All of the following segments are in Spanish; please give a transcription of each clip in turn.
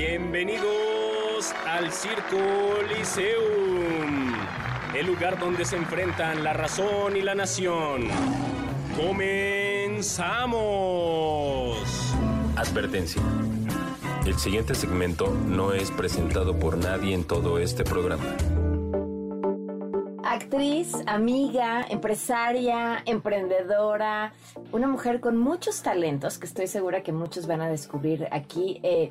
Bienvenidos al Circo Liceum, el lugar donde se enfrentan la razón y la nación. ¡Comenzamos! Advertencia. El siguiente segmento no es presentado por nadie en todo este programa. Actriz, amiga, empresaria, emprendedora, una mujer con muchos talentos que estoy segura que muchos van a descubrir aquí. eh,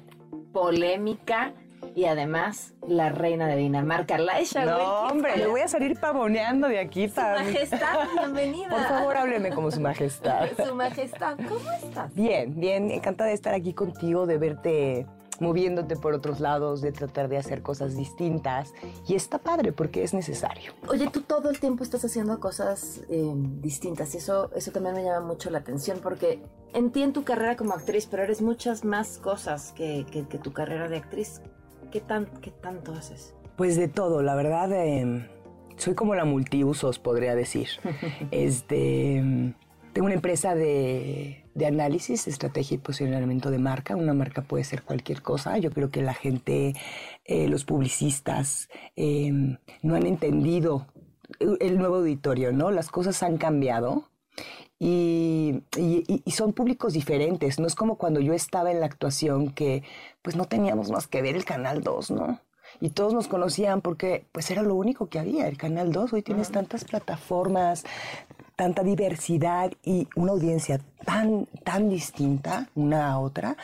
polémica y además la reina de Dinamarca, Laisha No, hombre, le voy a salir pavoneando de aquí Su para... majestad, bienvenida. Por favor, hábleme como su majestad. Su majestad, ¿cómo estás? Bien, bien, encantada de estar aquí contigo, de verte moviéndote por otros lados, de tratar de hacer cosas distintas. Y está padre porque es necesario. Oye, tú todo el tiempo estás haciendo cosas eh, distintas y eso, eso también me llama mucho la atención porque entiendo tu carrera como actriz, pero eres muchas más cosas que, que- que tu carrera de actriz. ¿Qué, tan, ¿Qué tanto haces? Pues de todo, la verdad, eh, soy como la multiusos, podría decir. este, mm, tengo una empresa de, de análisis, estrategia y posicionamiento de marca. Una marca puede ser cualquier cosa. Yo creo que la gente, eh, los publicistas, eh, no han entendido el nuevo auditorio, ¿no? Las cosas han cambiado. Y, y- son públicos diferentes, no es como cuando yo estaba en la actuación que pues no teníamos más que ver el Canal 2, ¿no? Y todos nos conocían porque pues era lo único que había, el Canal 2. Hoy tienes tantas plataformas, tanta diversidad y una audiencia tan, tan distinta una a otra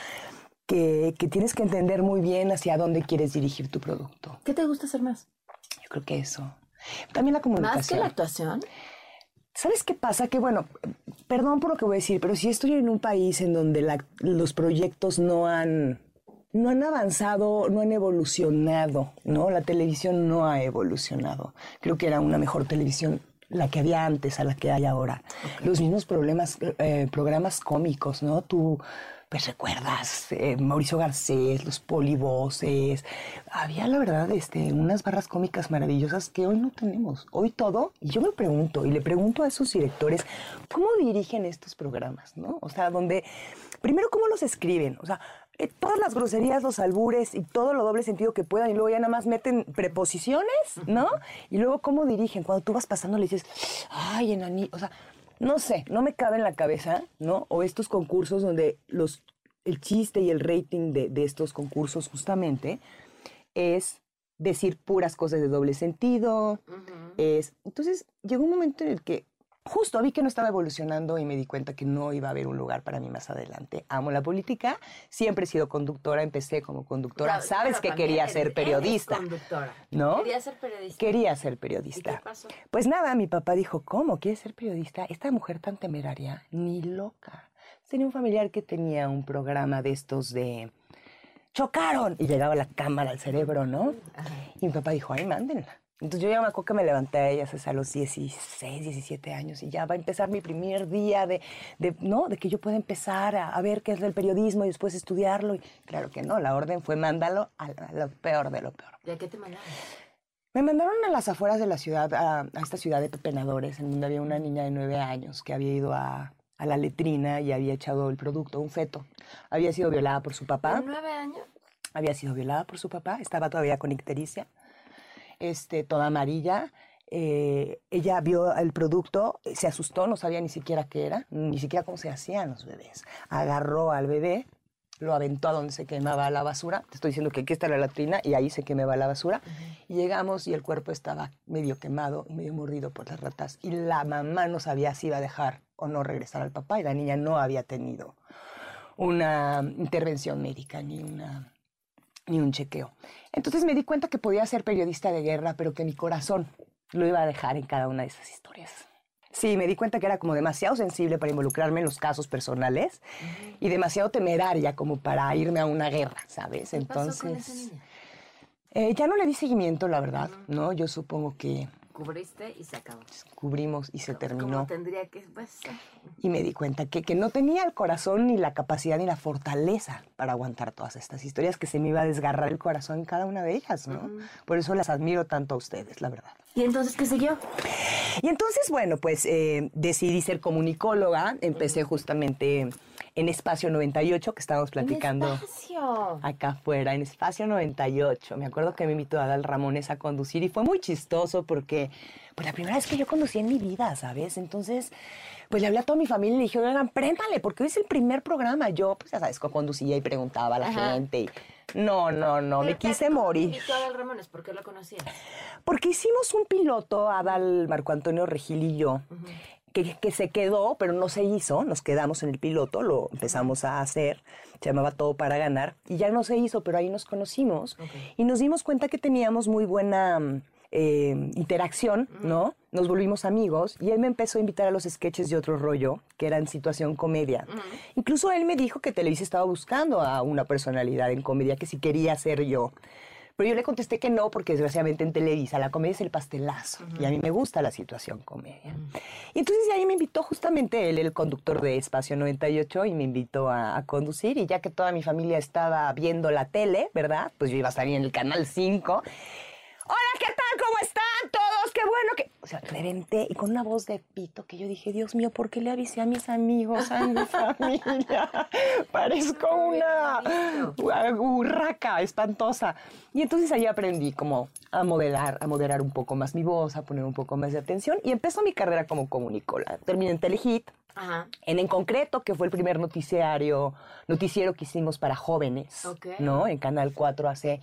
que, que tienes que entender muy bien hacia dónde quieres dirigir tu producto. ¿Qué te gusta hacer más? Yo creo que eso. También la comunicación. ¿Más que la actuación? ¿Sabes qué pasa? Que bueno, perdón por lo que voy a decir, pero si estoy en un país en donde la- los proyectos no han, no han avanzado, no han evolucionado, ¿no? La televisión no ha evolucionado. Creo que era una mejor televisión la que había antes a la que hay ahora. Los mismos problemas, eh, programas cómicos, ¿no? Tú, pues recuerdas, eh, Mauricio Garcés, los polivoces. Había, la verdad, este, unas barras cómicas maravillosas que hoy no tenemos. Hoy todo, y yo me pregunto, y le pregunto a esos directores, ¿cómo dirigen estos programas, no? O sea, donde, primero, ¿cómo los escriben? O sea, eh, todas las groserías, los albures y todo lo doble sentido que puedan, y luego ya nada más meten preposiciones, ¿no? Y luego, ¿cómo dirigen? Cuando tú vas pasando le dices, ay, enaní, o sea, no sé, no me cabe en la cabeza, ¿no? O estos concursos donde los, el chiste y el rating de, de estos concursos justamente es decir puras cosas de doble sentido. es, entonces llegó un momento en el que justo vi que no estaba evolucionando y me di cuenta que no iba a haber un lugar para mí más adelante. Amo la política, siempre he sido conductora, empecé como conductora, Claro, sabes que quería eres- ser periodista. conductora. ¿No? Quería ser periodista. Quería ser periodista. ¿Y qué pasó? Pues nada, mi papá dijo, ¿cómo? ¿Quieres ser periodista? Esta mujer tan temeraria, ni loca. Tenía un familiar que tenía un programa de estos de... ¡Chocaron! Y llegaba la cámara al cerebro, ¿no? Y mi papá dijo, ay, mándenla. Entonces yo ya me acuerdo que me levanté a ellas a los 16, 17 años y ya va a empezar mi primer día de, de, ¿no? de que yo pueda empezar a, a ver qué es el periodismo y después estudiarlo. Y claro que no, la orden fue mándalo a, a lo peor de lo peor. ¿Y a qué te mandaron? Me mandaron a las afueras de la ciudad, a, a esta ciudad de pepenadores, en donde había una niña de nueve años que había ido a, a la letrina y había echado el producto, un feto. Había sido violada por su papá. ¿De nueve años? Había sido violada por su papá, estaba todavía con ictericia, este, toda amarilla. Eh, ella vio el producto, eh, se asustó, no sabía ni siquiera qué era, ni siquiera cómo se hacían los bebés. Agarró al bebé, lo aventó a donde se quemaba la basura. Te estoy diciendo que aquí está la latrina y ahí se quemaba la basura. Y llegamos y el cuerpo estaba medio quemado y medio mordido por las ratas. Y la mamá no sabía si iba a dejar o no regresar al papá y la niña no había tenido una intervención médica ni una ni un chequeo. Entonces me di cuenta que podía ser periodista de guerra, pero que mi corazón lo iba a dejar en cada una de esas historias. Sí, me di cuenta que era como demasiado sensible para involucrarme en los casos personales y demasiado temeraria como para irme a una guerra, ¿sabes? ¿Qué pasó Entonces, con esa niña? eh, ya no le di seguimiento, la verdad, ¿no? Yo supongo que Cubriste y se acabó. cubrimos y se terminó. Como tendría que pues. Y me di cuenta que, que no tenía el corazón ni la capacidad ni la fortaleza para aguantar todas estas historias, que se me iba a desgarrar el corazón en cada una de ellas, ¿no? Por eso las admiro tanto a ustedes, la verdad. ¿Y entonces qué siguió? Y entonces, bueno, pues eh, decidí ser comunicóloga. Empecé justamente en Espacio 98, que estábamos platicando espacio. acá afuera, en Espacio 98. Me acuerdo que me invitó a Adal Ramones a conducir y fue muy chistoso porque, pues la primera vez que yo conducí en mi vida, ¿sabes? Entonces, pues le hablé a toda mi familia y le dije, oigan, préndale, porque hoy es el primer programa. Yo, pues ya sabes, conducía y preguntaba a la Ajá. gente. Y, no, no, no, me quise ¿cómo morir. invitó a Adal Ramones? ¿Por qué lo conocías? Porque hicimos un piloto, Adal, Marco Antonio Regil y yo, que, que se quedó, pero no se hizo. Nos quedamos en el piloto, lo empezamos a hacer. Se llamaba Todo para Ganar. Y ya no se hizo, pero ahí nos conocimos. Y nos dimos cuenta que teníamos muy buena mm, eh, interacción, ¿no? Nos volvimos amigos. Y él me empezó a invitar a los sketches de otro rollo, que eran situación comedia. Incluso él me dijo que Televisa estaba buscando a una personalidad en comedia, que si quería ser yo. Pero yo le contesté que no, porque desgraciadamente en Televisa la comedia es el pastelazo. Y a mí me gusta la situación comedia. Y entonces ahí me invitó justamente él, el conductor de Espacio 98, y me invitó a, a conducir. Y ya que toda mi familia estaba viendo la tele, ¿verdad? Pues yo iba a salir en el Canal 5. Hola, ¿qué tal? ¿Cómo están todos? Qué bueno que... O sea, reventé y con una voz de pito que yo dije, Dios mío, ¿por qué le avisé a mis amigos, a mi familia? Parezco una una urraca espantosa. Y entonces ahí aprendí como a modelar, a moderar un poco más mi voz, a poner un poco más de atención. Y empezó mi carrera como comunicóloga. Terminé en Telehit, Ajá. en En Concreto, que fue el primer noticiario, noticiero que hicimos para jóvenes. ¿no? En Canal 4 hace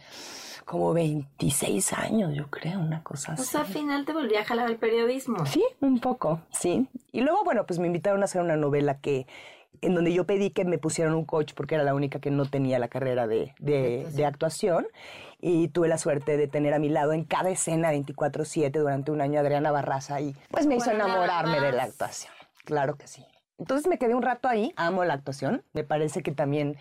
como 26 años, yo creo, una cosa así. O sea, al final te volví a jalar al periodismo. Sí, un poco, sí. Y luego, bueno, pues me invitaron a hacer una novela que en donde yo pedí que me pusieran un coach porque era la única que no tenía la carrera de, de- de actuación. Y tuve la suerte de tener a mi lado en cada escena 24/7 durante un año Adriana Barraza y pues me hizo Bueno, enamorarme de la actuación. Claro que sí. Entonces me quedé un rato ahí, amo la actuación, me parece que también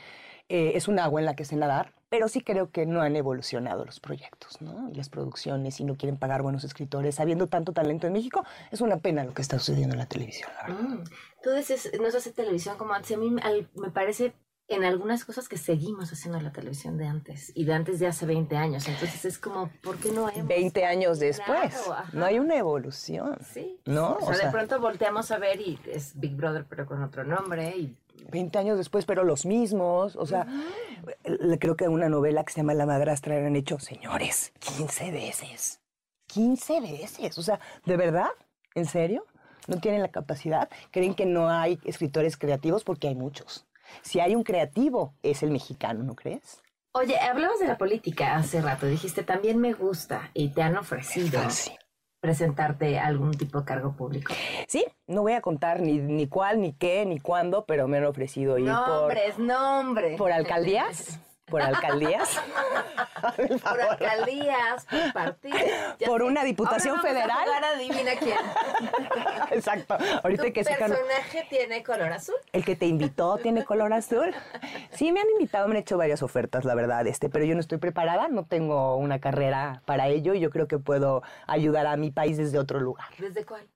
eh, es un agua en la que sé nadar, pero sí creo que no han evolucionado los proyectos, ¿no? Y las producciones y no quieren pagar buenos escritores. Habiendo tanto talento en México, es una pena lo que está sucediendo en la televisión, la verdad. Mm. Tú dices, no se hace televisión como antes. A mí me parece en algunas cosas que seguimos haciendo la televisión de antes y de antes de hace 20 años. Entonces es como, ¿por qué no hemos? 20 años después, Claro, no hay una evolución. Sí. ¿No? O sea, de pronto volteamos a ver y es Big Brother pero con otro nombre y 20 años después, pero los mismos. O sea, creo que una novela que se llama La madrastra eran hecho, señores, 15 veces. 15 veces. O sea, ¿de verdad? ¿En serio? ¿No tienen la capacidad? ¿Creen que no hay escritores creativos? Porque hay muchos. Si hay un creativo, es el mexicano, ¿no crees? Oye, hablabas de la política hace rato. Dijiste, también me gusta y te han ofrecido Ah, sí. presentarte a algún tipo de cargo público. Sí, no voy a contar ni, ni cuál, ni qué, ni cuándo, pero me han ofrecido ir por, Nombres, nombres. por alcaldías. Por alcaldías. Por alcaldías, por partidos. Por sé. una diputación Ahora vamos a federal. jugar a adivina quién. Exacto. Ahorita ¿Tu que personaje tiene color azul? El que te invitó tiene color azul. Sí, me han invitado, me han hecho varias ofertas, la verdad, este, pero yo no estoy preparada, no tengo una carrera para ello y yo creo que puedo ayudar a mi país desde otro lugar. ¿Desde cuál?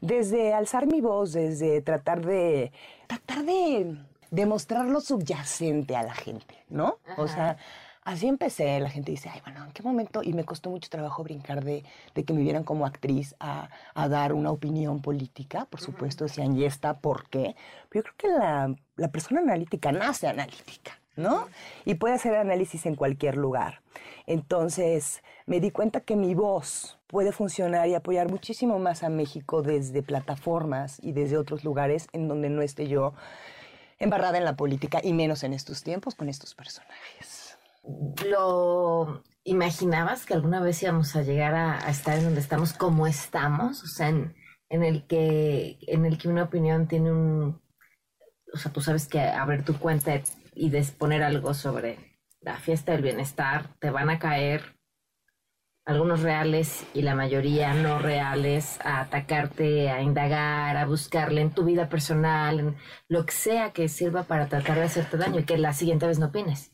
Desde alzar mi voz, desde tratar de tratar de demostrar lo subyacente a la gente, ¿no? O sea, así empecé, la gente dice, ay, bueno, ¿en qué momento? Y me costó mucho trabajo brincar de, de que me vieran como actriz a, a dar una opinión política, por supuesto, decían, ¿y esta por qué? Pero yo creo que la, la persona analítica nace analítica, ¿no? Y puede hacer análisis en cualquier lugar. Entonces, me di cuenta que mi voz puede funcionar y apoyar muchísimo más a México desde plataformas y desde otros lugares en donde no esté yo embarrada en la política y menos en estos tiempos con estos personajes. ¿Lo imaginabas que alguna vez íbamos a llegar a, estar en donde estamos como estamos? O sea, en, el que en el que una opinión tiene un... O sea, tú sabes que abrir tu cuenta y des- poner algo sobre la fiesta del bienestar, te van a caer algunos reales y la mayoría no reales, a atacarte, a indagar, a buscarle en tu vida personal, en lo que sea que sirva para tratar de hacerte daño y que la siguiente vez no opines.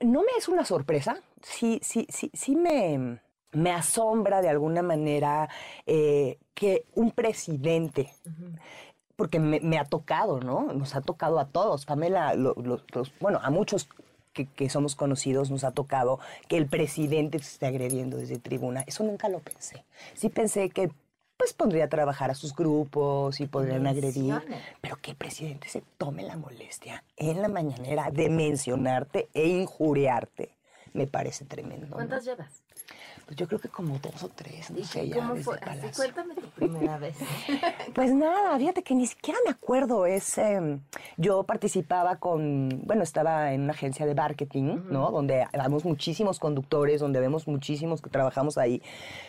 No me es una sorpresa, sí, sí, sí, sí me, me asombra de alguna manera eh, que un presidente, porque me, ha tocado, ¿no? Nos ha tocado a todos, Pamela, bueno, a muchos que, somos conocidos nos ha tocado que el presidente se esté agrediendo desde tribuna. Eso nunca lo pensé. Sí pensé que pues pondría a trabajar a sus grupos y podrían agredir. Pero que el presidente se tome la molestia en la mañanera de mencionarte e injuriarte, me parece tremendo. ¿Cuántas llevas? Pues yo creo que como dos o tres, no sé, ya fue? Así, cuéntame tu primera vez. pues nada, fíjate que ni siquiera me acuerdo. Es, em, yo participaba con, bueno, estaba en una agencia de marketing, ¿no? Donde vamos muchísimos conductores, donde vemos muchísimos que trabajamos ahí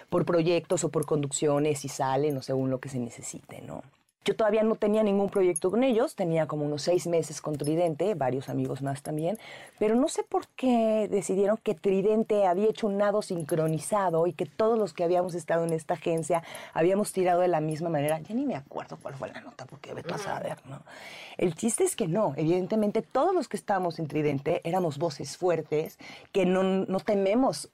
por proyectos o por conducciones y salen o según lo que se necesite, ¿no? Yo todavía no tenía ningún proyecto con ellos, tenía como unos seis meses con Tridente, varios amigos más también, pero no sé por qué decidieron que Tridente había hecho un nado sincronizado y que todos los que habíamos estado en esta agencia habíamos tirado de la misma manera. Ya ni me acuerdo cuál fue la nota, porque vete a saber, ¿no? El chiste es que no, evidentemente todos los que estábamos en Tridente éramos voces fuertes, que no, no tememos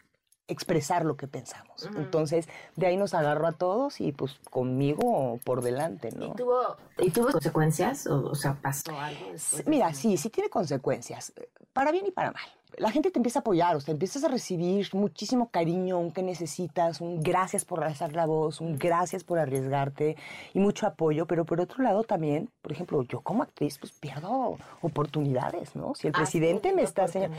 expresar lo que pensamos. Entonces, de ahí nos agarró a todos y pues conmigo por delante, ¿no? ¿Y tuvo, ¿y tuvo consecuencias? O, sea, ¿pasó algo? Mira, sí, sí tiene consecuencias, para bien y para mal. La gente te empieza a apoyar, o sea, empiezas a recibir muchísimo cariño, un que necesitas, un gracias por alzar la voz, un gracias por arriesgarte y mucho apoyo, pero por otro lado también, por ejemplo, yo como actriz pues pierdo oportunidades, ¿no? Si el ah, presidente me está haciendo...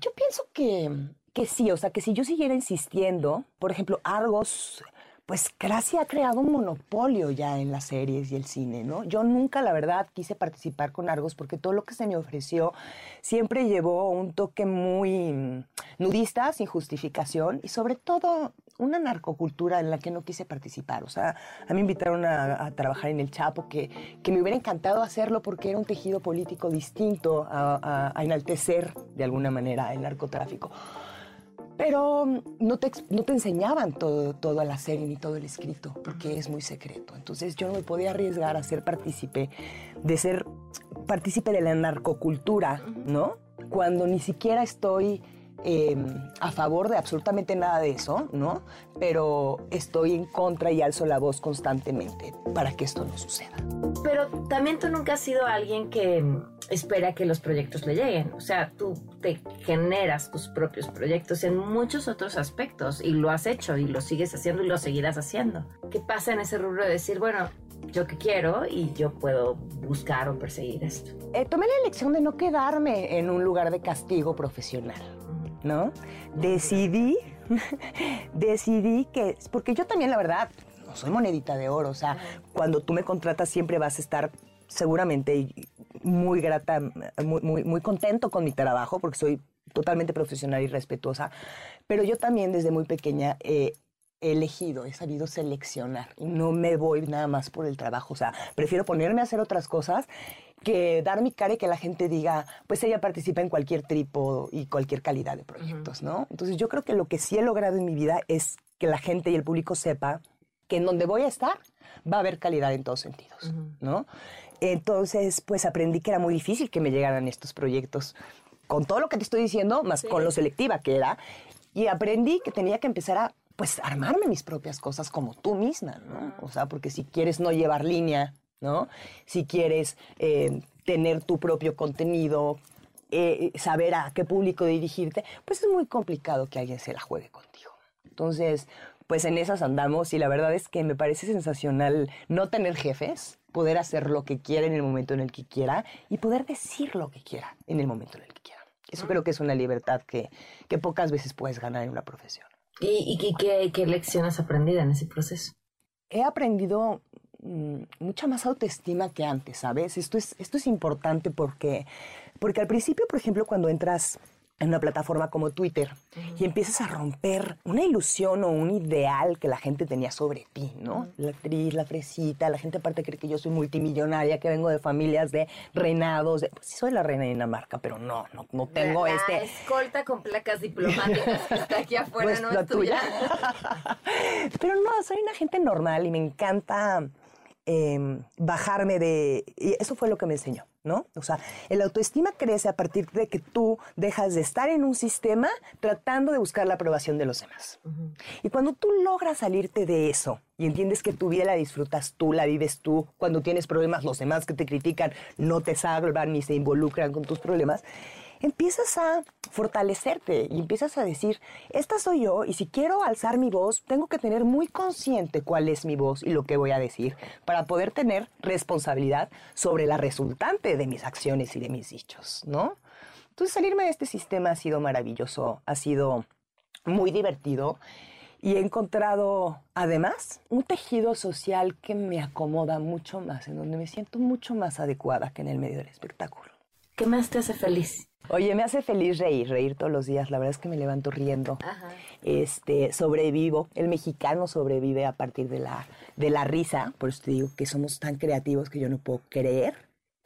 Yo pienso que que sí, o sea, que si yo siguiera insistiendo, por ejemplo, Argos, pues casi ha creado un monopolio ya en las series y el cine, ¿no? Yo nunca, la verdad, quise participar con Argos porque todo lo que se me ofreció siempre llevó un toque muy nudista, sin justificación y sobre todo una narcocultura en la que no quise participar. O sea, a mí me invitaron a, trabajar en El Chapo, que, que, me hubiera encantado hacerlo porque era un tejido político distinto a, a enaltecer de alguna manera el narcotráfico. Pero mm, no te, no te enseñaban todo, toda la serie ni todo el escrito, porque es muy secreto. Entonces yo no me podía arriesgar a ser partícipe, de ser partícipe de la narcocultura, ¿no? Cuando ni siquiera estoy Em, a favor de absolutamente nada de eso, ¿no? Pero estoy en contra y alzo la voz constantemente para que esto no suceda. Pero también tú nunca has sido alguien que espera que los proyectos le lleguen. O sea, tú te generas tus propios proyectos en muchos otros aspectos y lo has hecho y lo sigues haciendo y lo seguirás haciendo. ¿Qué pasa en ese rubro de decir, bueno, yo que quiero y yo puedo buscar o perseguir esto? Eh, tomé la elección de no quedarme en un lugar de castigo profesional. ¿no? Decidí, decidí que, porque yo también la verdad, no soy monedita de oro, o sea, cuando tú me contratas siempre vas a estar seguramente muy grata, muy, muy, contento con mi trabajo, porque soy totalmente profesional y respetuosa, pero yo también desde muy pequeña he elegido, he sabido seleccionar y no me voy nada más por el trabajo, o sea, prefiero ponerme a hacer otras cosas que dar mi cara y que la gente diga, pues ella participa en cualquier tipo y cualquier calidad de proyectos, ¿no? Entonces yo creo que lo que sí he logrado en mi vida es que la gente y el público sepa que en donde voy a estar va a haber calidad en todos sentidos, ¿no? Entonces, pues aprendí que era muy difícil que me llegaran estos proyectos con todo lo que te estoy diciendo, más con lo selectiva que era, y aprendí que tenía que empezar a pues armarme mis propias cosas como tú misma, ¿no? O sea, porque si quieres no llevar línea ¿no? Si quieres eh, tener tu propio contenido, eh, saber a qué público dirigirte, pues es muy complicado que alguien se la juegue contigo. Entonces, pues en esas andamos y la verdad es que me parece sensacional no tener jefes, poder hacer lo que quiera en el momento en el que quiera y poder decir lo que quiera en el momento en el que quiera. Eso creo que es una libertad que, pocas veces puedes ganar en una profesión. ¿Y, y qué, qué lección has aprendido en ese proceso? He aprendido Mm, mucha más autoestima que antes, ¿sabes? Esto es, esto es importante porque, porque al principio, por ejemplo, cuando entras en una plataforma como Twitter y empiezas a romper una ilusión o un ideal que la gente tenía sobre ti, ¿no? La actriz, la fresita, la gente aparte cree que yo soy multimillonaria, que vengo de familias de reinados, de- pues sí soy la reina de Dinamarca, pero no, no, no tengo la este... escolta con placas diplomáticas que está aquí afuera, Pues no la es tuya. Pero no, soy una gente normal y me encanta eh, bajarme de... Y eso fue lo que me enseñó, ¿no? O sea, el autoestima crece a partir de que tú dejas de estar en un sistema tratando de buscar la aprobación de los demás. Y cuando tú logras salirte de eso y entiendes que tu vida la disfrutas tú, la vives tú, cuando tienes problemas los demás que te critican no te salvan ni se involucran con tus problemas, empiezas a fortalecerte y empiezas a decir, esta soy yo y si quiero alzar mi voz, tengo que tener muy consciente cuál es mi voz y lo que voy a decir para poder tener responsabilidad sobre la resultante de mis acciones y de mis dichos, ¿no? Entonces salirme de este sistema ha sido maravilloso, ha sido muy divertido y he encontrado además un tejido social que me acomoda mucho más, en donde me siento mucho más adecuada que en el medio del espectáculo. ¿Qué más te hace feliz? Oye, me hace feliz reír, reír todos los días. La verdad es que me levanto riendo. Ajá. Este, sobrevivo. El mexicano sobrevive a partir de la, de la risa. Por eso te digo que somos tan creativos que yo no puedo creer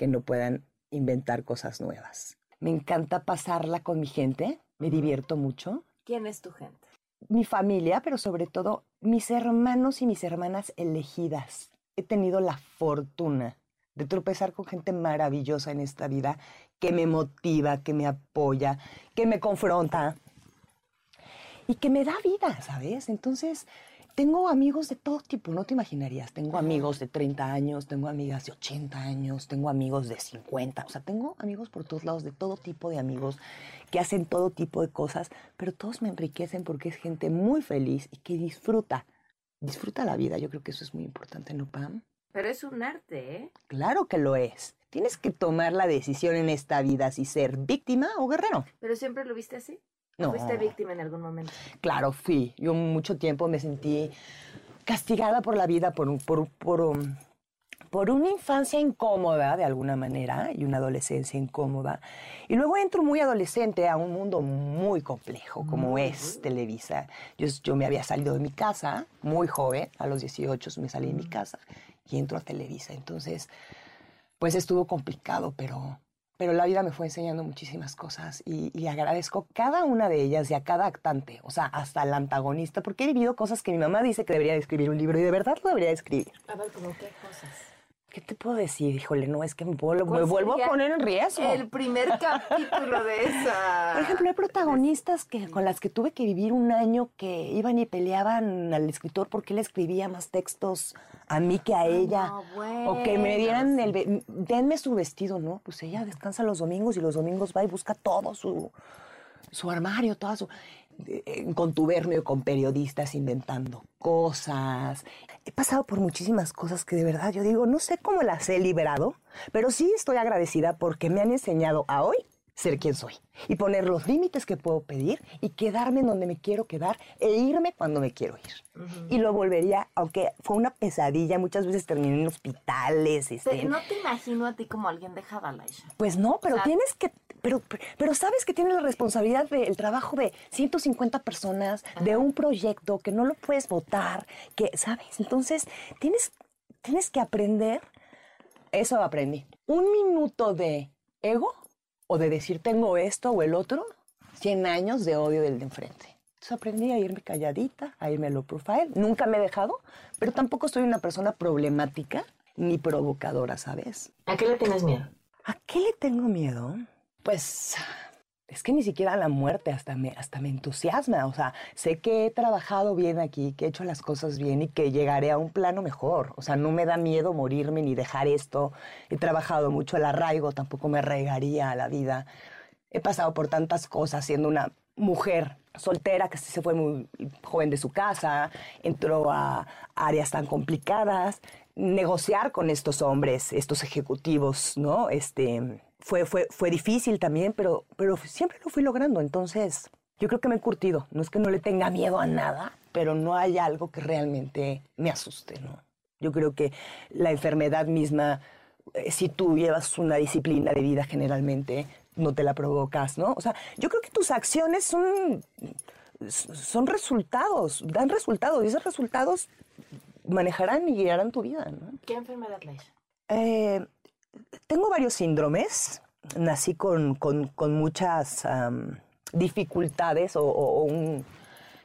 que no puedan inventar cosas nuevas. Me encanta pasarla con mi gente. Me divierto mucho. ¿Quién es tu gente? Mi familia, pero sobre todo mis hermanos y mis hermanas elegidas. He tenido la fortuna de tropezar con gente maravillosa en esta vida que me motiva, que me apoya, que me confronta y que me da vida, ¿sabes? Entonces, tengo amigos de todo tipo, no te imaginarías. Tengo amigos de 30 años, tengo amigas de 80 años, tengo amigos de 50, o sea, tengo amigos por todos lados, de todo tipo de amigos que hacen todo tipo de cosas, pero todos me enriquecen porque es gente muy feliz y que disfruta, disfruta la vida. Yo creo que eso es muy importante, ¿no, Pam? Pero es un arte, ¿eh? Claro que lo es. Tienes que tomar la decisión en esta vida si ser víctima o guerrero. ¿Pero siempre lo viste así? ¿O No. ¿Fuiste víctima en algún momento? Claro, fui. Yo mucho tiempo me sentí castigada por la vida, por, un- por, por, por una infancia incómoda de alguna manera y una adolescencia incómoda. Y luego entro muy adolescente a un mundo muy complejo como es Televisa. Yo, yo me había salido de mi casa muy joven, a los 18 me salí de mi casa y entro a Televisa. Entonces, pues estuvo complicado, pero, pero la vida me fue enseñando muchísimas cosas y, agradezco cada una de ellas y a cada actante, o sea, hasta el antagonista, porque he vivido cosas que mi mamá dice que debería de escribir un libro y de verdad lo debería de escribir. A ver, ¿cómo qué cosas? ¿Qué te puedo decir? Híjole, no, es que me, vuelvo- ¿Cuál me vuelvo a poner en riesgo. El primer capítulo de esa. Por ejemplo, hay protagonistas que, con las que tuve que vivir un año que iban y peleaban al escritor porque él escribía más textos a mí que a ella. no, o que me bueno, dieran el... Denme su vestido, ¿no? Pues ella descansa los domingos y los domingos va y busca todo su, su armario, toda su... eh, En contubernio con periodistas inventando cosas. He pasado por muchísimas cosas que de verdad yo digo, no sé cómo las he liberado, pero sí estoy agradecida porque me han enseñado a hoy ser quien soy y poner los límites que puedo pedir y quedarme donde me quiero quedar e irme cuando me quiero ir. Y lo volvería, aunque fue una pesadilla, muchas veces terminé en hospitales. Te- este, no te imagino a ti como alguien dejada, Laisha. pues no, pero O sea- tienes que, pero, pero sabes que tienes la responsabilidad del trabajo de 150 personas, de un proyecto que no lo puedes votar, que, ¿sabes? Entonces, tienes, tienes que aprender, eso aprendí, un minuto de ego o de decir tengo esto o el otro, 100 años de odio del de enfrente. Entonces aprendí a irme calladita, a irme a low profile. Nunca me he dejado, pero tampoco soy una persona problemática ni provocadora, ¿sabes? ¿A qué le tienes miedo? ¿A qué le tengo miedo? Pues es que ni siquiera la muerte hasta me, hasta me entusiasma. O sea, sé que he trabajado bien aquí, que he hecho las cosas bien y que llegaré a un plano mejor. O sea, no me da miedo morirme ni dejar esto. He trabajado mucho el arraigo, tampoco me arraigaría a la vida. He pasado por tantas cosas siendo una mujer soltera que se fue muy joven de su casa, entró a áreas tan complicadas, negociar con estos hombres, estos ejecutivos, ¿no? Este, fue, fue, fue difícil también, pero, pero siempre lo fui logrando. Entonces, yo creo que me he curtido. No es que no le tenga miedo a nada, pero no hay algo que realmente me asuste, ¿no? Yo creo que la enfermedad misma, eh, si tú llevas una disciplina de vida generalmente, no te la provocas, ¿no? O sea, yo creo que tus acciones son, son resultados, dan resultados y esos resultados manejarán y guiarán tu vida, ¿no? ¿Qué enfermedad le eh, tengo varios síndromes. Nací con, muchas dificultades o, un,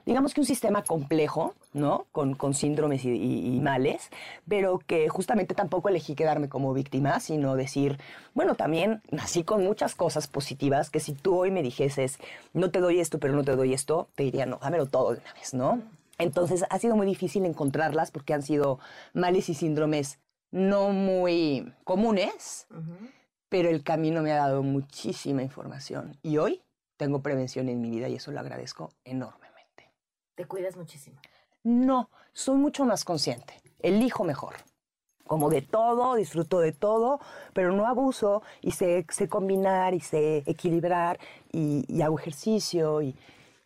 digamos que un sistema complejo, ¿no? Con, síndromes y, males, pero que justamente tampoco elegí quedarme como víctima, sino decir, bueno, también nací con muchas cosas positivas que si tú hoy me dijeses, no te doy esto, pero no te doy esto, te diría, no, dámelo todo de una vez, ¿no? Entonces ha sido muy difícil encontrarlas porque han sido males y síndromes no muy comunes, pero el camino me ha dado muchísima información. Y hoy tengo prevención en mi vida y eso lo agradezco enormemente. ¿Te cuidas muchísimo? No, soy mucho más consciente. Elijo mejor. Como de todo, disfruto de todo, pero no abuso y sé, combinar y sé equilibrar y, hago ejercicio y,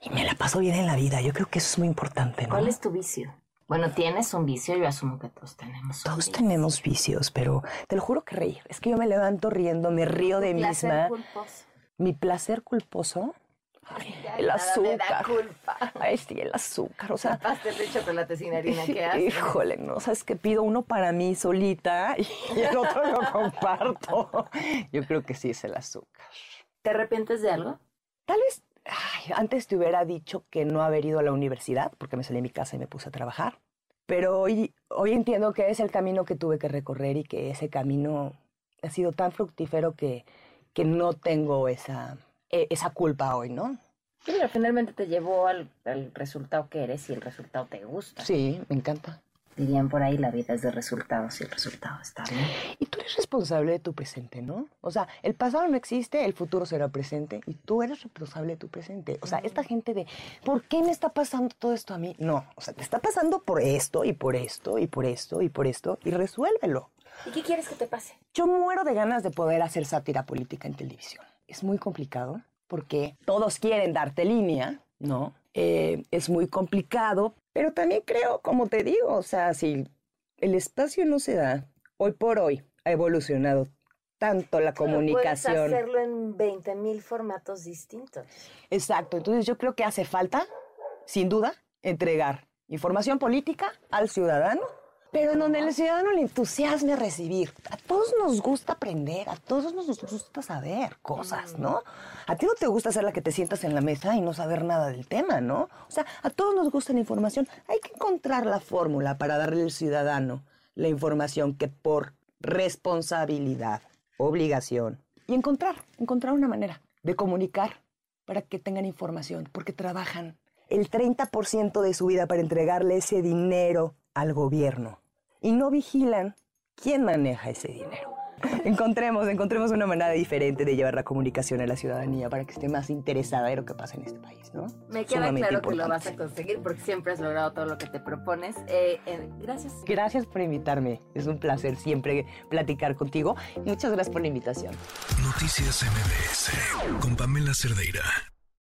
y, me la paso bien en la vida. Yo creo que eso es muy importante. ¿no? ¿Cuál es tu vicio? Bueno, tienes un vicio, yo asumo que todos tenemos. Todos tenemos vicios, pero te lo juro que reír. Es que yo me levanto riendo, me río de misma. Culposo. Mi placer culposo. Ay, el azúcar. culpa. Ay, sí, el azúcar. O sea, pastel de chocolate sin harina, ¿qué haces? Híjole, no, sabes que pido uno para mí solita y el otro lo comparto. Yo creo que sí es el azúcar. ¿Te arrepientes de algo? Tal vez antes te hubiera dicho que no haber ido a la universidad, porque me salí de mi casa y me puse a trabajar. Pero hoy, hoy entiendo que es el camino que tuve que recorrer y que ese camino ha sido tan fructífero que, que no tengo esa, e, esa culpa hoy, ¿no? Sí, pero finalmente te llevó al, al resultado que eres y el resultado te gusta. Sí, me encanta. Dirían por ahí, la vida es de resultados y el resultado está bien. Y tú eres responsable de tu presente, ¿no? O sea, el pasado no existe, el futuro será presente y tú eres responsable de tu presente. O sea, esta gente de, ¿por qué me está pasando todo esto a mí? No, o sea, te está pasando por esto y por esto y por esto y por esto y resuélvelo. ¿Y qué quieres que te pase? Yo muero de ganas de poder hacer sátira política en televisión. Es muy complicado porque todos quieren darte línea, ¿no? Eh, es muy complicado, pero también creo, como te digo, o sea, si el espacio no se da, hoy por hoy ha evolucionado tanto la comunicación. Puedes hacerlo en 20 mil formatos distintos. Exacto, entonces yo creo que hace falta, sin duda, entregar información política al ciudadano pero en donde el ciudadano le entusiasme recibir. A todos nos gusta aprender, a todos nos gusta saber cosas, ¿no? A ti no te gusta ser la que te sientas en la mesa y no saber nada del tema, ¿no? O sea, a todos nos gusta la información. Hay que encontrar la fórmula para darle al ciudadano la información que por responsabilidad, obligación, y encontrar, encontrar una manera de comunicar para que tengan información, porque trabajan el 30% de su vida para entregarle ese dinero al gobierno y no vigilan quién maneja ese dinero. Encontremos, encontremos una manera diferente de llevar la comunicación a la ciudadanía para que esté más interesada en lo que pasa en este país, ¿no? Me queda claro que lo vas a conseguir porque siempre has logrado todo lo que te propones. Eh, eh, gracias. Gracias por invitarme. Es un placer siempre platicar contigo. muchas gracias por la invitación. Noticias MBS con Pamela Cerdeira.